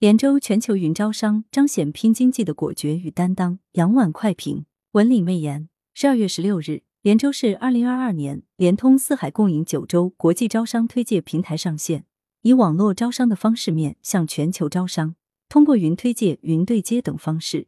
连州全球云招商彰显拼经济的果决与担当。杨婉快评：文理媚言。十二月十六日，连州市二零二二年联通四海共赢九州国际招商推介平台上线，以网络招商的方式面向全球招商，通过云推介、云对接等方式，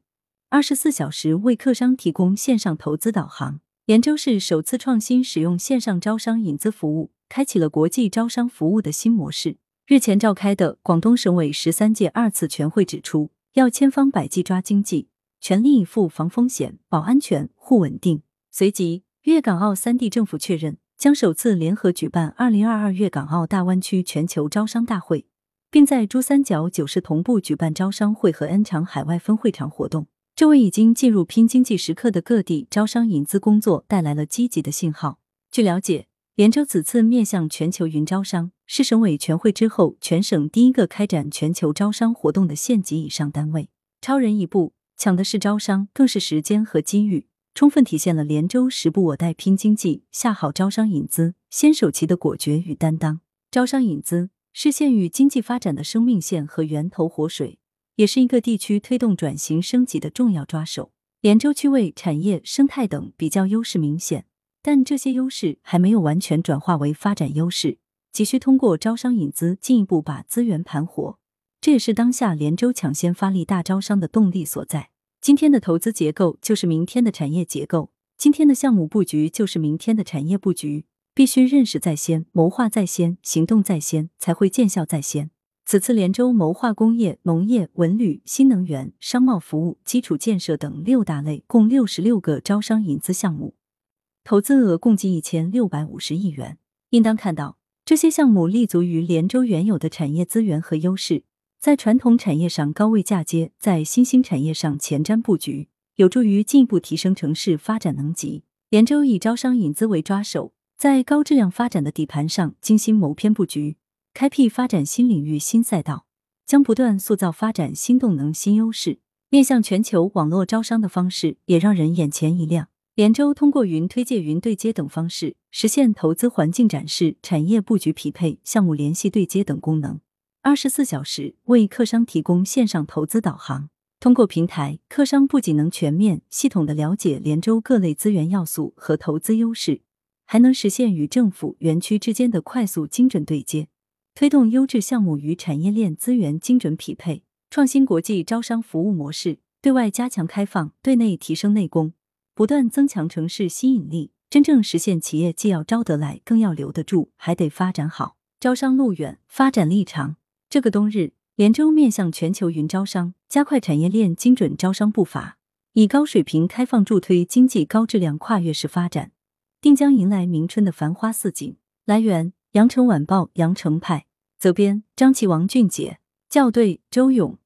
二十四小时为客商提供线上投资导航。连州市首次创新使用线上招商引资服务，开启了国际招商服务的新模式。日前召开的广东省委十三届二次全会指出，要千方百计抓经济，全力以赴防风险、保安全、护稳定。随即，粤港澳三地政府确认将首次联合举办二零二二粤港澳大湾区全球招商大会，并在珠三角九市同步举办招商会和 N 场海外分会场活动，这为已经进入拼经济时刻的各地招商引资工作带来了积极的信号。据了解。连州此次面向全球云招商，是省委全会之后全省第一个开展全球招商活动的县级以上单位，超人一步，抢的是招商，更是时间和机遇，充分体现了连州时不我待拼经济、下好招商引资、先手棋的果决与担当。招商引资是县域经济发展的生命线和源头活水，也是一个地区推动转型升级的重要抓手。连州区位、产业、生态等比较优势明显。但这些优势还没有完全转化为发展优势，急需通过招商引资进一步把资源盘活。这也是当下连州抢先发力大招商的动力所在。今天的投资结构就是明天的产业结构，今天的项目布局就是明天的产业布局。必须认识在先，谋划在先，行动在先，才会见效在先。此次连州谋划工业、农业、文旅、新能源、商贸服务、基础建设等六大类共六十六个招商引资项目。投资额共计一千六百五十亿元，应当看到这些项目立足于连州原有的产业资源和优势，在传统产业上高位嫁接，在新兴产业上前瞻布局，有助于进一步提升城市发展能级。连州以招商引资为抓手，在高质量发展的底盘上精心谋篇布局，开辟发展新领域新赛道，将不断塑造发展新动能新优势。面向全球网络招商的方式也让人眼前一亮。连州通过云推介、云对接等方式，实现投资环境展示、产业布局匹配、项目联系对接等功能，二十四小时为客商提供线上投资导航。通过平台，客商不仅能全面、系统的了解连州各类资源要素和投资优势，还能实现与政府、园区之间的快速精准对接，推动优质项目与产业链资源精准匹配，创新国际招商服务模式，对外加强开放，对内提升内功。不断增强城市吸引力，真正实现企业既要招得来，更要留得住，还得发展好。招商路远，发展力长。这个冬日，连州面向全球云招商，加快产业链精准招商步伐，以高水平开放助推经济高质量跨越式发展，定将迎来明春的繁花似锦。来源：羊城晚报羊城派，责编：张琪、王俊杰，校对：周勇。